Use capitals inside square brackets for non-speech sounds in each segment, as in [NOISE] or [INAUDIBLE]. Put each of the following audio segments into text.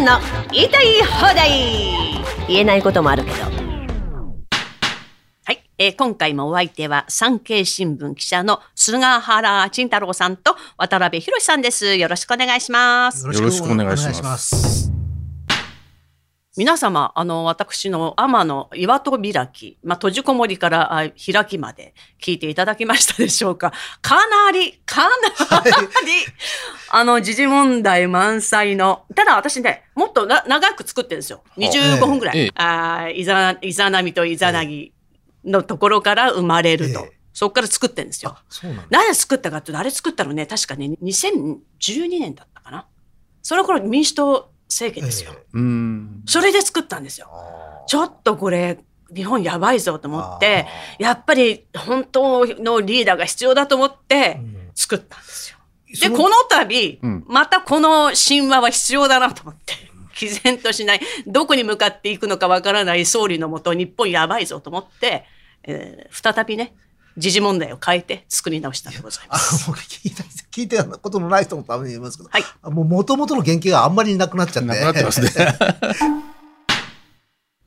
んの言いたい放題。言えないこともあるけど。はい、えー今回もお相手は産経新聞記者の菅原慎太郎さんと渡辺博さんです。よろしくお願いします。よろしくお願いします。す。皆様、あの、私の天の岩戸開き、まあ、閉じこもりからあ開きまで聞いていただきましたでしょうかかなり、かなり、あの、時事問題満載の、ただ私ね、もっとな長く作ってるんですよ。25分ぐらい。ええあーいざ、いざなみといざなぎのところから生まれると。ええそこから作ってるんですよ。なんだ。誰作ったかっていうと、あれ作ったのね、確かね、2012年だったかな。その頃民主党政権ですよ。えうん。それで作ったんですよ。ちょっとこれ、日本やばいぞと思って、やっぱり本当のリーダーが必要だと思ってうん作ったんですよ。そで、この度、うんまたこの神話は必要だなと思って、毅然としない、どこに向かっていくのかわからない総理のもと、日本やばいぞと思って、えー再びね、時事問題を変えて作り直したんでございまあす。僕聞いた聞いたことのない人のために言いますけど、はいもう元々の原型があんまりなくなっちゃって。なくなってますね。[LAUGHS]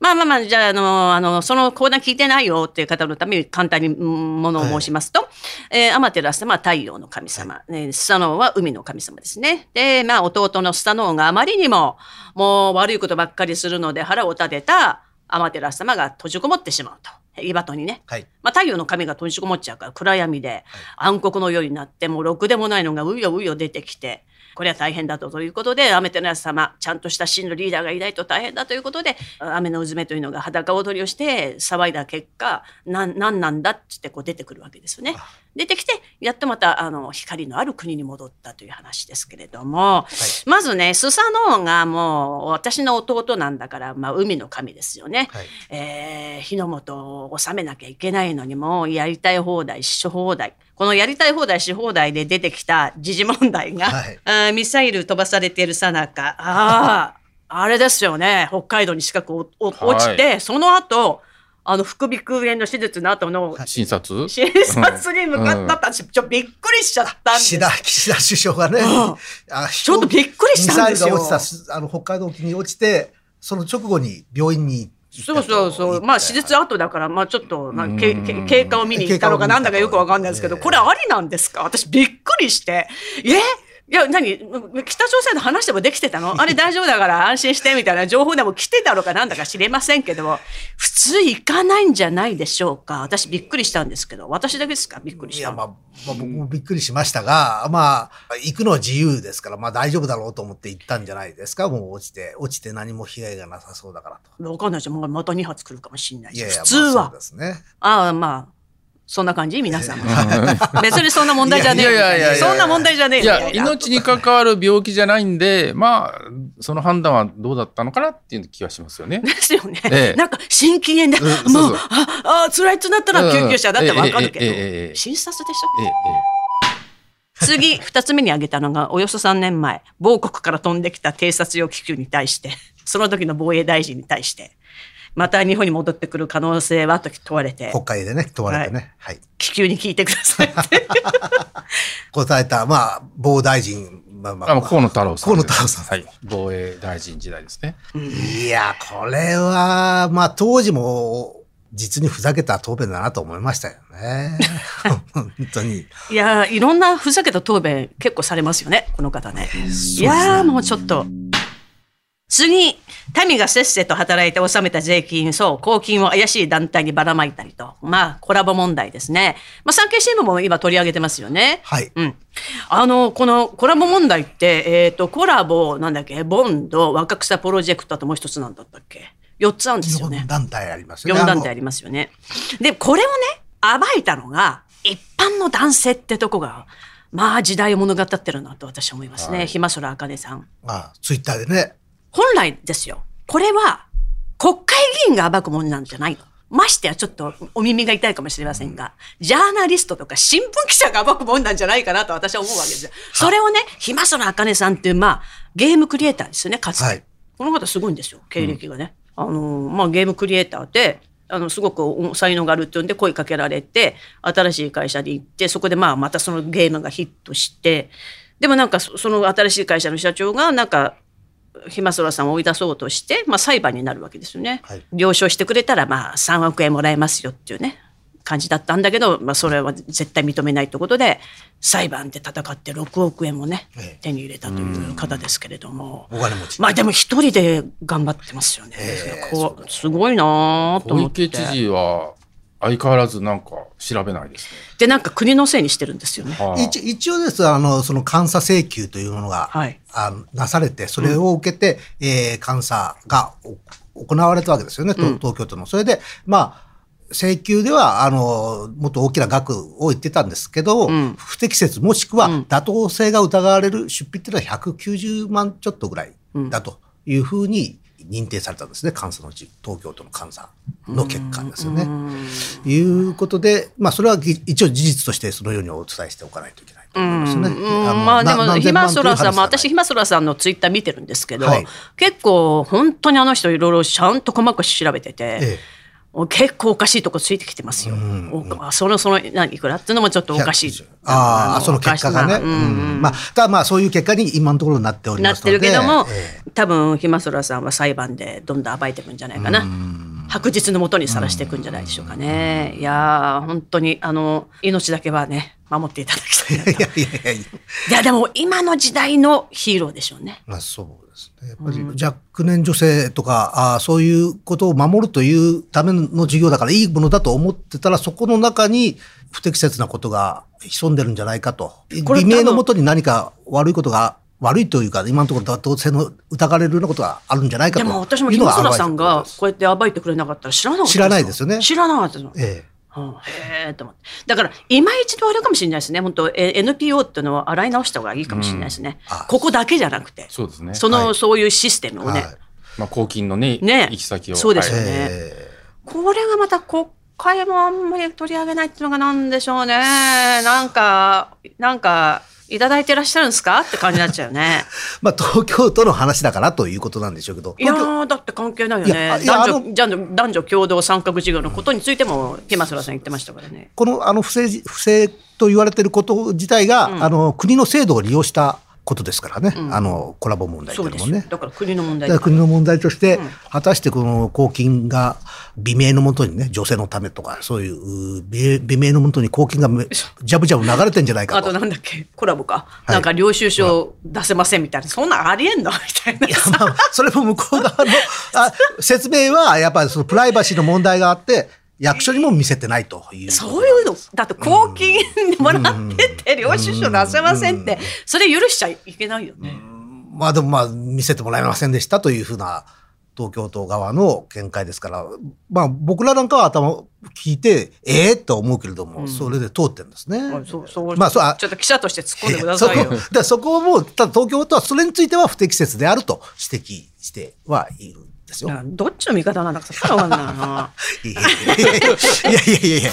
まあまあまあ、じゃあ、あの、あの、そのコーナー聞いてないよっていう方のために簡単にうんものを申しますと、えー、アマテラス様は太陽の神様、えースサノオは海の神様ですね。で、まあ、弟のスサノオがあまりにも、もう悪いことばっかりするので腹を立てたアマテラス様が閉じこもってしまうと。岩戸にね。はい。まあ、太陽の神が閉じこもっちゃうから暗闇で暗黒の夜になってもうろくでもないのがうようよ出てきてこれは大変だとということで雨テラス様ちゃんとした真のリーダーがいないと大変だということで雨のうずめというのが裸踊りをして騒いだ結果なんなんなんだっつってこう出てくるわけですよね。出てきてやっとまたあの光のある国に戻ったという話ですけれども、まずねスサノオがもう私の弟なんだから、まあ、海の神ですよね。はい。えー火の元を収めなきゃいけないのにもやりたい放題し放題。このやりたい放題し放題で出てきた時事問題が、はい。[LAUGHS] ミサイル飛ばされているさなか。あああれですよね。北海道に近く落ちて、その後あの副鼻腔炎の手術の後の診察？診察に向かったって私ちょっとびっくりしちゃったんです。岸田、岸田首相がね、うん。あちょっとびっくりしたんですよ。ミサイルが落ちたす、あの、北海道沖に落ちて、その直後に病院にそうそうそう。まあ、手術後だから、まあ、ちょっと、なけうん。け経過を見に行ったのかなんだかよくわかんないですけど、これありなんですか？私びっくりして。え？いや、何？北朝鮮の話でもできてたの？[LAUGHS] あれ大丈夫だから安心してみたいな情報でも来てたのかなんだか知れませんけども、普通行かないんじゃないでしょうか？私びっくりしたんですけど、私だけですか？びっくりいや、したの。まあ、まあ、僕もびっくりしましたが、まあ、行くのは自由ですから、まあ大丈夫だろうと思って行ったんじゃないですか？もう落ちて、落ちて何も被害がなさそうだからと。わかんないじゃん。もうまた2発来るかもしれないし。いやいや、普通は。まあそうですね。ああ、まあ、そんな感じ？皆さんも。[LAUGHS] 別にそんな問題じゃねえいやいやいやいやそんな問題じゃねえいや、命に関わる病気じゃないんで、まあ、その判断はどうだったのかなっていう気がしますよね。ですよね。ええなんか、心筋炎で、うんもう、そうあ、あ、辛いってなったら救急車だってわかるけえええええええど、え診察でしええょ次、二つ目に挙げたのが、およそ3年前、某国から飛んできた偵察用気球に対して、その時の防衛大臣に対して、また日本に戻ってくる可能性はと問われて、国会でね、問われてね。はい。気球に聞いてくださいって。[LAUGHS] 答えた、まあ、某大臣、まあまあの河野太郎さん。河野太郎さんはい。防衛大臣時代ですね。いや、これは、まあ、当時も、実にふざけた答弁だなと思いましたよね。[LAUGHS] 本当に。いやーいろんなふざけた答弁結構されますよね、この方ね。いやーもうちょっと。次、民がせっせと働いて納めた税金、そう、公金を怪しい団体にばらまいたりと。まあ、コラボ問題ですね。まあ、産経新聞も今取り上げてますよね。はい。うん。あの、このコラボ問題って、えっ、と、コラボ、なんだっけ、ボンド、若草プロジェクトともう一つなんだったっけ ?4 つあるんですよね4。団体ありますよね。4団体ありますよね。で、これをね、暴いたのが、一般の男性ってとこが、まあ時代を物語ってるなと私は思いますね。ひまそらあかねさん。あのあツイッターでね。本来ですよ。これは、国会議員が暴くものなんじゃないの。ましてやちょっとお耳が痛いかもしれませんが、ジャーナリストとか新聞記者が暴くもんなんじゃないかなと私は思うわけですよ。それをね、ひまそらあかねさんっていう、まあ、ゲームクリエイターですよね、かつて。はいこの方すごいんですよ、経歴がね。あの、まあ、ゲームクリエイターで、あの、すごく才能があるっていうんで声かけられて、新しい会社に行って、そこでまあ、またそのゲームがヒットして、でもなんかそその新しい会社の社長がなんかひまそらさんを追い出そうとして、まあ、裁判になるわけですよね。はい了承してくれたら、まあ、3億円もらえますよっていうね感じだったんだけど、まあ、それは絶対認めないということで裁判で戦って6億円もねええ手に入れたという方ですけれども。お金持ち。まあでも一人で頑張ってますよね。ええこうすごいなと小思って。池知事は相変わらずなんか調べないですでなんか国のせいにしてるんですよね。ね。はあ一一応ですあの、その監査請求というものが、はいあのなされて、それを受けて、えー監査がお行われたわけですよね、東京都の。それで、まあ、請求では、あの、もっと大きな額を言ってたんですけど、ん不適切もしくはうん妥当性が疑われる出費っていうのは190万ちょっとぐらいだというふうに認定されたんですね、監査のうち、東京都の監査の結果ですよね。いうことで、まあ、それはぎ一応事実としてそのようにお伝えしておかないといけないまあのまあでも、ひまそらさん、まあ私、ひまそらさんのツイッター見てるんですけど、はい。結構、本当にあの人、いろいろちゃんと細かく調べてて、ええ結構おかしいとこついてきてますよ。おその、その、何、いくらっていうのもちょっとおかしい。ああ、のその結果がね。うんうんまあ、ただまあ、そういう結果に今のところなっておりなってますので。るけども、ええ多分ひまそらさんは裁判でどんどん暴いていくんじゃないかな。白日のもとにさらしていくんじゃないでしょうかね。いやー本当にあの命だけはね守っていただきたいなと。[LAUGHS] いやいやいやいや。いやでも今の時代のヒーローでしょうね。まあ、そうですね。やっぱり若年女性とか、あそういうことを守るというための授業だからいいものだと思ってたら、そこの中に不適切なことが潜んでるんじゃないかと。これ微明のもとに何か悪いことが、悪いというか、今のところ妥当性の疑われるようなことがあるんじゃないかとでも私もひまそらさんがこうやって暴いてくれなかったら知らなかった知らないですよね知らなかったです。ええうん。へえと思って。だから今一度あれかもしれないですね。本当え NPO っていうのを洗い直した方がいいかもしれないですね、うん。あここだけじゃなくて。そうですね。その、はい。そういうシステムをね、はい。まあ、公金のね、ね。行き先を。そうですよはい。ねえこれがまた国会もあんまり取り上げないっていうのがなんでしょうね。なんか、なんか、いただいてらっしゃるんですか？って感じになっちゃうよね。[LAUGHS] まあ、東京都の話だからということなんでしょうけど。いやだって関係ないよいね男女、男女、男女共同参画事業のことについても、ひまそらさん言ってましたからね。このあの不正じ不正と言われていること自体が、あの国の制度を利用したことですからね、あのコラボ問題と。いううのもね。だから国の問題国の問題として、果たしてこの公金が美名のもとにね、女性のためとか、そういうう美美名のもとに公金がめジャブジャブ流れてんじゃないかと。あとなんだっけ、コラボか。いなんか領収書出せませんみたいな。そんなんありえんの？みたいな。いやまあ、それも向こう側のあ説明は、やっぱりそのプライバシーの問題があって、役所にも見せてないという。そういうの、だって公金でもらってて、領収書出せませんって、それ許しちゃいけないよね。まあでもまあ見せてもらえませんでしたというふうな東京都側の見解ですから、まあ僕らなんかは頭を聞いて、ええー、と思うけれども、それで通ってるんですね。あそうそうまあそちょっと記者として突っ込んでくだそこさいよ。[LAUGHS] だからそこをもう、ただ東京都はそれについては不適切であると指摘してはいるんですよ。どっちの味方なんだかさっぱりわかんないな。[LAUGHS] いやいやいやいや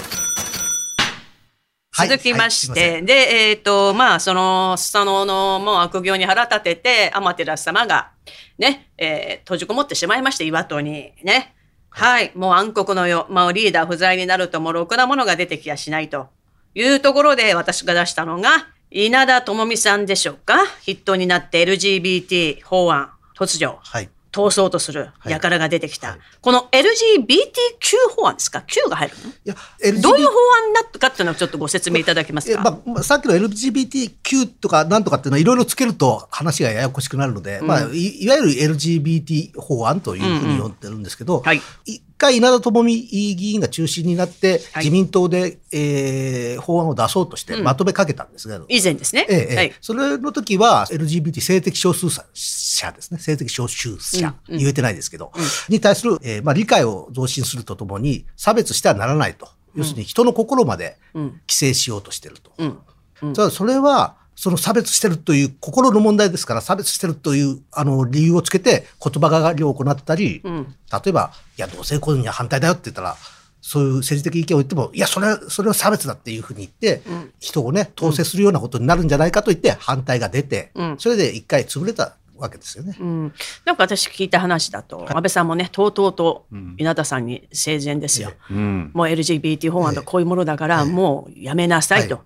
続きましはいすいで、えっ、と、まあ、その、スサノオのもう悪行に腹立てて、アマテラス様が、ね、えー閉じこもってしまいまして、岩戸に、ね。はい、もう暗黒の世、まあ、リーダー不在になると、もうろくなものが出てきやしないというところで、私が出したのが、稲田朋美さんでしょうか？筆頭になって LGBT 法案、突如、はい。通そうとするはい。輩が出てきた。はい。この LGBTQ 法案ですか ?Q が入るの？いや、どういう LGBT 法案になったかっていうのをちょっとご説明いただけますか、えまあまあ、さっきの LGBTQ とかなんとかっていうのはいろいろつけると話がややこしくなるので、まあ、いいわゆる LGBT 法案というふうに呼んでるんですけど、はい。一回稲田朋美議員が中心になって、はい自民党で、えー法案を出そうとしてまとめかけたんですが、以前ですね。ええええはい。それの時は LGBT 性的少数者ですね。性的少数者、うんうん言えてないですけど、に対する、えーまあ、理解を増進するとともに差別してはならないと。要するに人の心までうん規制しようとしてると。うん。うんそれは、その差別してるという心の問題ですから、差別してるというあの理由をつけて言葉がりを行ったり、うん。例えば、いや、同性婚には反対だよって言ったら、そういう政治的意見を言っても、いや、それは、それは差別だっていうふうに言って、人をね、統制するようなことになるんじゃないかと言って反対が出て、うん。それで一回潰れたわけですよね。うん、なんか私聞いた話だと、安倍さんもね、とうとうと稲田さんに生前ですよ。うん。もう LGBT 法案とこういうものだから、もうやめなさいと。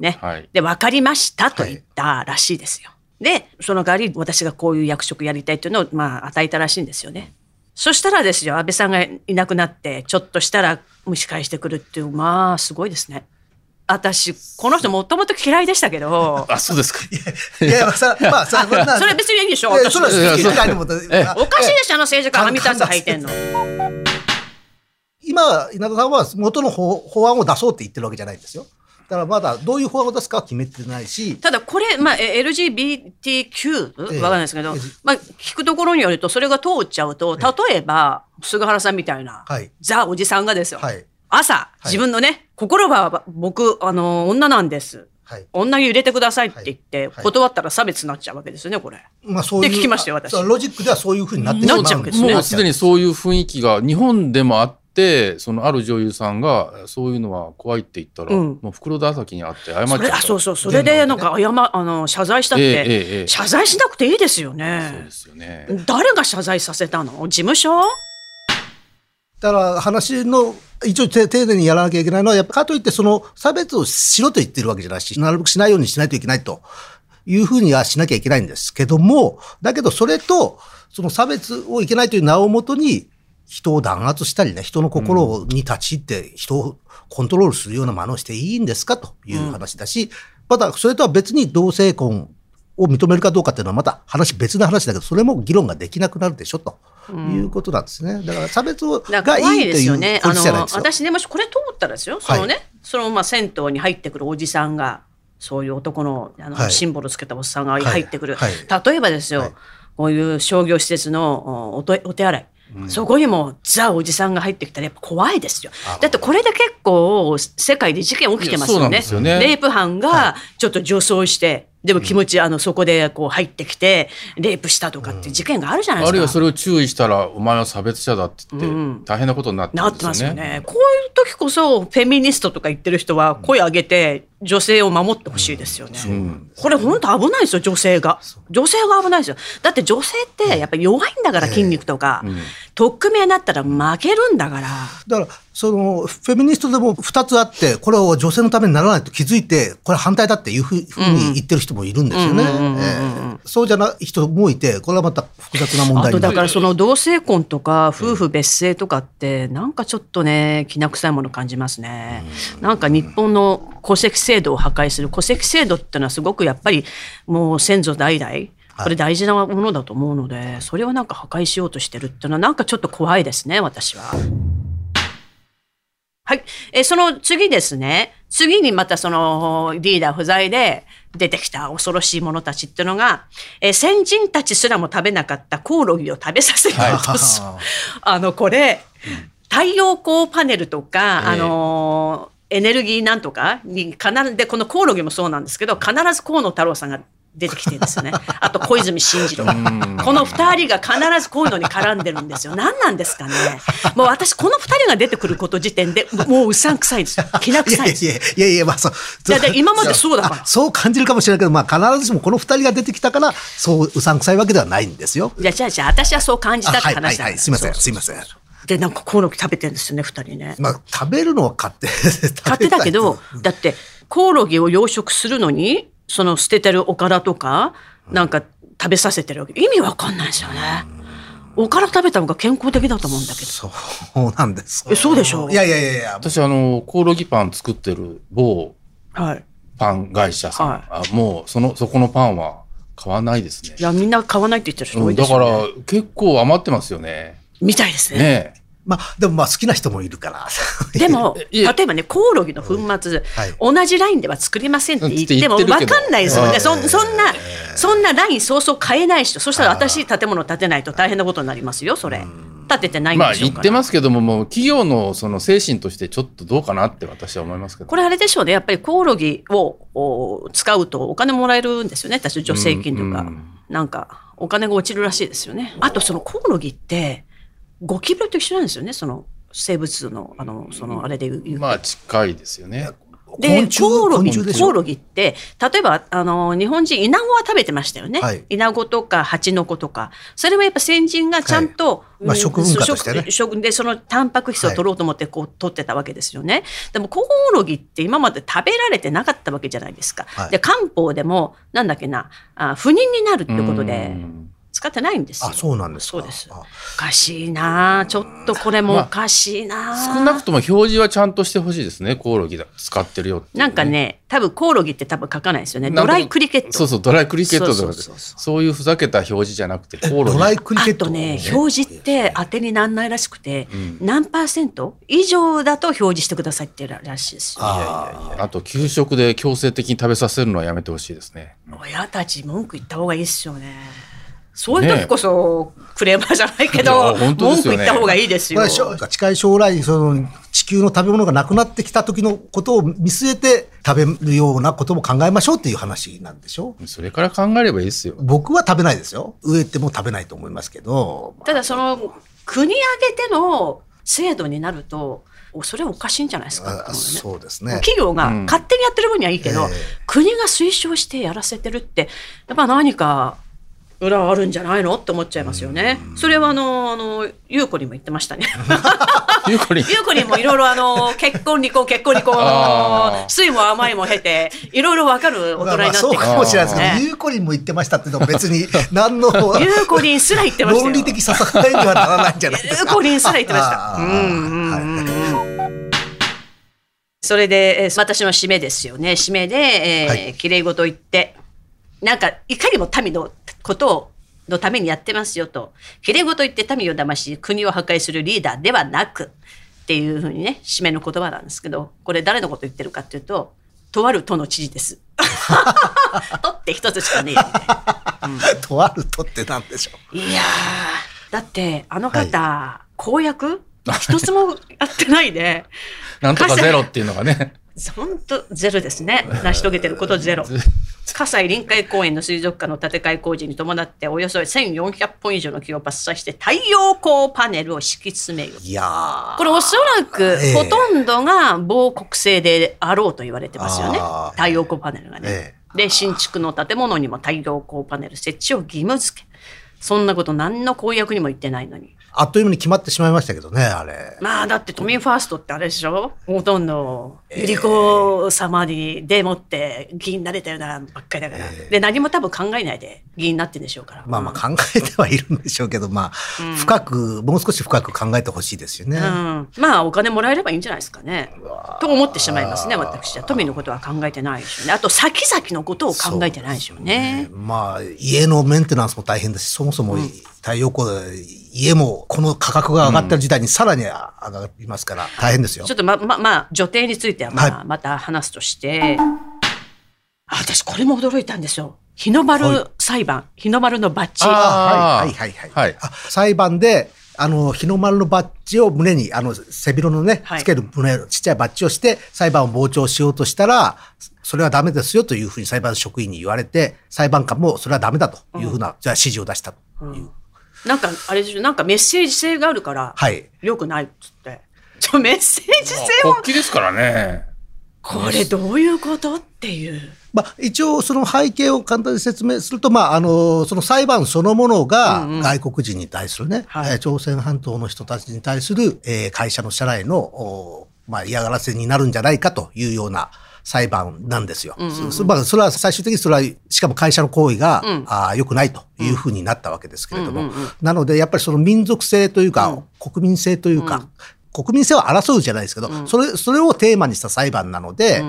はね、はいで、分かりましたと言ったらしいですよ。で、その代わり私がこういう役職やりたいっていうのを、まあ、与えたらしいんですよね。そしたらですよ、安倍さんがいなくなって、ちょっとしたら蒸し返してくるっていう、まあ、すごいですね。私、この人もともと嫌いでしたけど、あ、そうですか。いやいや、さまあ、さ、そんなそれ別にいいでしょ、私それはいやそれ好き嫌いにもえおかしいでしょ、あの政治家がはみ出す履いてんの。今、稲田さんは元の法法案を出そうって言ってるわけじゃないんですよ。だからまだどういう法案を出すかは決めてないし、ただこれ、まあ、え LGBTQ ええわかんないですけど、ええまあ、聞くところによると、それが通っちゃうと、例えば、菅原さんみたいな、はいザ・おじさんがですよ、はい。朝、自分のね、心は僕、あの、女なんです。はい。女に入れてくださいって言って、はい断ったら差別になっちゃうわけですよね、これ。まあそういう。で聞きましたよ私あロジックではそういうふうになってしまう。なっちゃうわけですねもうすでにそういう雰囲気が日本でもあって、そのある女優さんがそういうのは怖いって言ったら、うん。もう袋田崎に会って謝っちゃった。あそうそう、それでなんか謝、あの、謝罪したって、ええ謝罪しなくていいですよそうねで。すよね。誰が謝罪させたの？事務所？だから話の、一応て丁寧にやらなきゃいけないのは、やっぱかといってその差別をしろと言ってるわけじゃないし、なるべくしないようにしないといけないというふうにはしなきゃいけないんですけども、だけどそれと、その差別をいけないという名をもとに、人を弾圧したりね、人の心に立ち入って人をコントロールするような真似をしていいんですか？という話だし、またそれとは別に同性婚を認めるかどうかっていうのはまた話別な話だけど、それも議論ができなくなるでしょ？ということなんですね。だから差別をがいいという怖いですよね。法あの律じゃないですよ。私ねもしこれ通ったらですよ。そのね、そのまあ銭湯に入ってくるおじさんがそういう男のあの、はいシンボルつけたおっさんがはい入ってくる。はい例えばですよ、はいこういう商業施設のおお手お手そこにもザおじさんが入ってきたらやっぱ怖いですよ。だってこれで結構世界で事件起きてますよね。よねレイプ犯がちょっと女装して、でも気持ちあのそこでこう入ってきてレイプしたとかっていう事件があるじゃないですか。あるいはそれを注意したら、お前は差別者だって言って、うん大変なことになってるなんって。ますよね。こういう時こそフェミニストとか言ってる人は声上げて女性を守ってほしいですよね。んこれ本当危ないですよ、女性が。女性が危ないですよ。だって女性ってやっぱり弱いんだから、筋肉とか。取っ組み合いになったら負けるんだから。だから、その、フェミニストでも2つあって、これを女性のためにならないと気づいて、これ反対だっていうふうに言ってる人もいるんですよね。ええそうじゃない人もいて、これはまた複雑な問題だからその同性婚とか夫婦別姓とかってなんかちょっとねきな臭いもの感じますね。なんか日本の戸籍制度を破壊する戸籍制度ってのはすごくやっぱりもう先祖代々これ大事なものだと思うのでそれをなんか破壊しようとしてるっていうのはなんかちょっと怖いですね私は。はい。えーその次ですね。次にまたそのリーダー不在で出てきた恐ろしい者たちっていうのが、えー先人たちすらも食べなかったコオロギを食べさせようとする。[LAUGHS] あの、これ、太陽光パネルとか、ええあのーエネルギーなんとかに必ず、で、このコオロギもそうなんですけど、必ず河野太郎さんが出てきてるんですよね。あと小泉進次郎。この二人が必ずこういうのに絡んでるんですよ。何なんですかね。もう私、この二人が出てくること時点でもううさんくさいですよ。きな臭いです。いやいやいやいや、まあそう。いやで今までそうだからあそう感じるかもしれないけど、まあ必ずしもこの二人が出てきたから、そううさんくさいわけではないんですよ。じゃあ、じゃあ、じゃあ、私はそう感じたってあはいはいはい、すいません、すいません。で、なんかコオロギ食べてるんですよね、二人ね。まあ食べるのは勝手。勝手だけど、だってコオロギを養殖するのにその捨ててるおからとかなんか食べさせてるわけ意味わかんないですよね。おから食べた方が健康的だと思うんだけど。そうなんです。えそうでしょ？いやいやいやいや、私、あの、コオロギパン作ってる某はい。パン会社さん、はいあもうその、そこのパンは買わないですねい。やみんな買わないって言ってる人多うんだかいですよ、ねら、結構余ってますよね。みたいですね。ねえ。まあでもまあ好きな人もいるから。でも、[LAUGHS] 例えばね、コオロギの粉末、はい同じラインでは作りませんって言っても、分かんないですよね。はいそそんな、そんなラインそうそう変えない人、そしたら私、建物建てないと大変なことになりますよ、それ。建ててないんまあでしょうから。言ってますけども、もう企業のその精神としてちょっとどうかなって私は思いますけど。これあれでしょうね。やっぱりコオロギをお使うとお金もらえるんですよね。私、助成金とか。うんなんか、お金が落ちるらしいですよね。あと、そのコオロギって、ゴキブリと一緒なんですよね。その生物の、あの、その、あれで言う。まあ近いですよね。でコオロギコオロギって例えばあの日本人イナゴは食べてましたよね、はい。イナゴとかハチノコとか。それはやっぱ先人がちゃんと、はい。まあうん食文化としてね。食食でそのタンパク質を取ろうと思ってこう取ってたわけですよね、でもコオロギって今まで食べられてなかったわけじゃないですか、はい。で漢方でもなんだっけなあ不妊になるってことでうん使ってないんですよ。あそうなんですか。そうです。あ。おかしいなあちょっとこれもおかしいな。あ少なくとも表示はちゃんとしてほしいですねコオロギだ使ってるよって。いうなんかね、多分コオロギって多分書かないですよね。ドライクリケット。そうそうドライクリケットとかそうでそうそうそう。そういうふざけた表示じゃなくてコオロギ。ドライクリケットあとね、表示って当てにならないらしくて、ん。何パーセント以上だと表示してくださいってららしいですよ。ああと給食で強制的に食べさせるのはやめてほしいですね。親たち文句言った方がいいですよね。そういう時こそクレーマーじゃないけど、ね文句言った方がいいですよ。近い将来その地球の食べ物がなくなってきた時のことを見据えて食べるようなことも考えましょうっていう話なんでしょ？それから考えればいいですよ。僕は食べないですよ。植えても食べないと思いますけどただその国挙げての制度になると、おそれはおかしいんじゃないですか？あそうですね。企業がうん。勝手にやってる分にはいいけど、ええ。国が推奨してやらせてるってやっぱ何か裏あるんじゃないの？って思っちゃいますよね。それはあのあの優子にも言ってましたね。ゆうこりん優子にもいろいろあの結婚離婚結婚離婚酸いも甘いも経ていろいろわかる大まあまあ人になってきそうかもしれないですけど、ねゆうこりんも言ってましたっていうのは別に [LAUGHS] 何の優子にすら言ってましたよ。論理的ささえにはならないんじゃないですか？優子にすら言ってました。うんうんうんうんそれで、えー私の締めですよね。締めで、えーはい綺麗事言って、なんか、いかにも民のことを、のためにやってますよと。綺麗事言って民を騙し、国を破壊するリーダーではなく、っていうふうにね、締めの言葉なんですけど、これ誰のこと言ってるかっていうと、とある都の知事です。[LAUGHS] 都って一つしかねえよみたいな。とあるとってなんでしょう？いやー、だって、あの方、公約？一つもやってないで、[LAUGHS] なんとかゼロっていうのがね [LAUGHS] 本当ゼロですね。成し遂げてることゼロ。葛西臨海公園の水族館の建て替え工事に伴っておよそ1400本以上の木を伐採して太陽光パネルを敷き詰める。いやーこれおそらくええほとんどが防国製であろうと言われてますよねあー。太陽光パネルがね。えで、新築の建物にも太陽光パネル設置を義務付け。そんなこと何の公約にも言ってないのに。あっという間に決まってしまいましたけどね、あれ。まあだって都民ファーストってあれでしょ？ほとんどゆり子様にでもって議員になれたようなばっかりだから、で何も多分考えないで議員になってんでしょうから。まあまあ考えてはいるんでしょうけど、まあ、深く、もう少し深く考えてほしいですよね。うん、まあお金もらえればいいんじゃないですかね。と思ってしまいますね私は。都民のことは考えてないでしょうね。あと先々のことを考えてないでしょうね。まあ、家のメンテナンスも大変だし、そもそも太陽光で、家もこの価格が上がってる時代にさらに上がりますから、大変ですよちょ。っとま、ま、まあ、女帝についてはまあ、はまた話すとして、あ私これも驚いたんですよ。日の丸裁判、日の丸のバッジ。はいはいはい。はいあ裁判で、あの、日の丸のバッジを胸に、あの、背広のねはい、つける胸のちっちゃいバッジをして、裁判を傍聴しようとしたら、それはダメですよというふうに裁判職員に言われて、裁判官もそれはダメだというふうな、じゃあ指示を出したという。なんか、あれでしょ、なんかメッセージ性があるから、はい。良くないっつって。ちょメッセージ性を、国旗ですからねこれどういうことっていう。まあ、一応その背景を簡単に説明すると、まあ、あのその裁判そのものが外国人に対するね、はいえー朝鮮半島の人たちに対する、えー会社の社内の、おまあ、嫌がらせになるんじゃないかというような裁判なんですよ。そそまあ、それは最終的にそれはしかも会社の行為が、あー良くないというふうになったわけですけれども、なのでやっぱりその民族性というか、国民性というか、国民性を争うじゃないですけど、それそれをテーマにした裁判なので、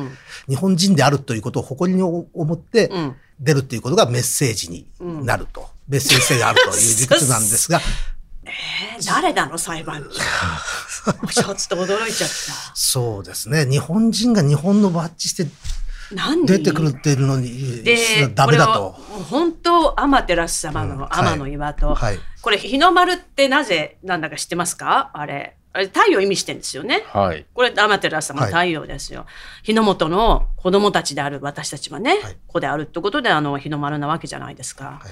日本人であるということを誇りに思ってん。出るということがメッセージになると、メッセージ性があるという理屈なんですが、[LAUGHS] えー誰なの裁判長？[LAUGHS] ちょっと驚いちゃっそうですね、日本人が日本のバッジして出てくるっていうのにで、ダメだと。本当、天照様のうん天の岩と、はいはいこれ、日の丸ってなぜなんだか知ってますか？あれ。あれ、太陽を意味してるんですよね。はいこれ、天照様の太陽ですよ。日の本の子供たちである私たちはね、はい子であるってことで、あの、日の丸なわけじゃないですか。い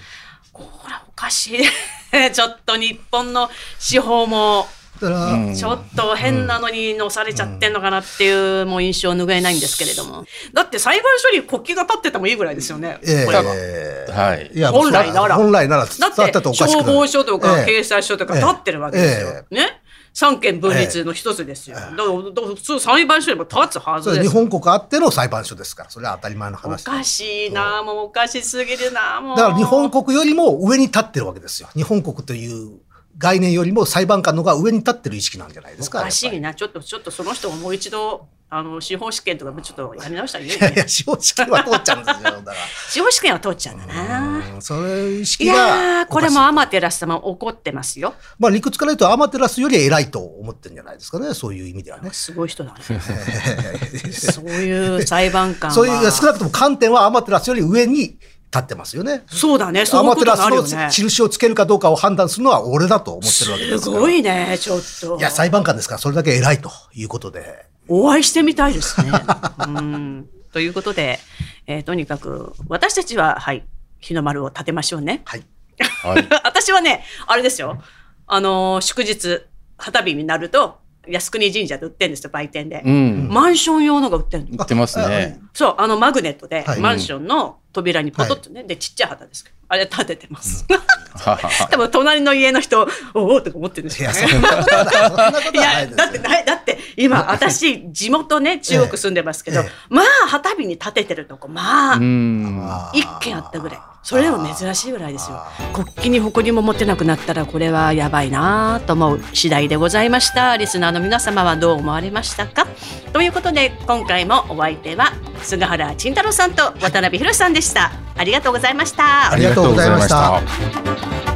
これ、おかしい。[LAUGHS] ちょっと日本の司法も、だから、うんちょっと変なのに乗されちゃってんのかなっていうもう印象を拭えないんですけれども。だって裁判所に国旗が立っててもいいぐらいですよね。えこれはえはいいや本来なら本来ならだって消防署とかええ警察署とか立ってるわけですよ。ね三権分立の一つですよ。だからだから普通裁判所にも立つはずです。日本国あっての裁判所ですからそれは当たり前のお話かしいなもうおかしすぎるなもう。だから日本国よりも上に立ってるわけですよ。日本国という概念よりも裁判官の方が上に立ってる意識なんじゃないですかおかしいなちょっとちょっとその人ももう一度あの司法試験とかもちょっとやり直したらいいよいやいね。や [LAUGHS] 司法試験は通っちゃうんですよだから司法試験は通っちゃうんだな。うんそういう意い識やがーこれもアマテラス様怒ってますよ。まあ理屈から言うとアマテラスより偉いと思ってるんじゃないですかねそういう意味ではねすごい人だね。[LAUGHS] そういう裁判官は。そういう少なくとも観点はアマテラスより上に立ってますよねそうだね。そういうことアマテラスのになるよね。印をつけるかどうかを判断するのは俺だと思ってるわけですからすごいね、ちょっと。いや裁判官ですからそれだけ偉いということでお会いしてみたいですね。[LAUGHS] うんということで、えーとにかく私たちは、はい、日の丸を立てましょうね。はいはい。[LAUGHS] 私はね、あれですよ。あのー祝日、旗日になると、靖国神社で売ってるんですよ、売店で。うん。マンション用のが売ってるの。言ってますね。そう、あのマグネットで、はいマンションの扉にポトッとね、で、ちっちゃい旗ですけど、あれ立ててます。ははは多分隣の家の人、おおとか思ってるんですいやよね。いや [LAUGHS] だってだって今 [LAUGHS] 私地元ね中国住んでますけど、ええ。まあ旗日に立ててるとこまあ一軒あったぐらい。それでも珍しいぐらいですよ。国旗に誇りも持てなくなったらこれはやばいなと思う次第でございました。リスナーの皆様はどう思われましたか？ということで今回もお相手は菅原慎太郎さんと渡辺博さんでした。ありがとうございました。ありがとうございました。ありがとうございました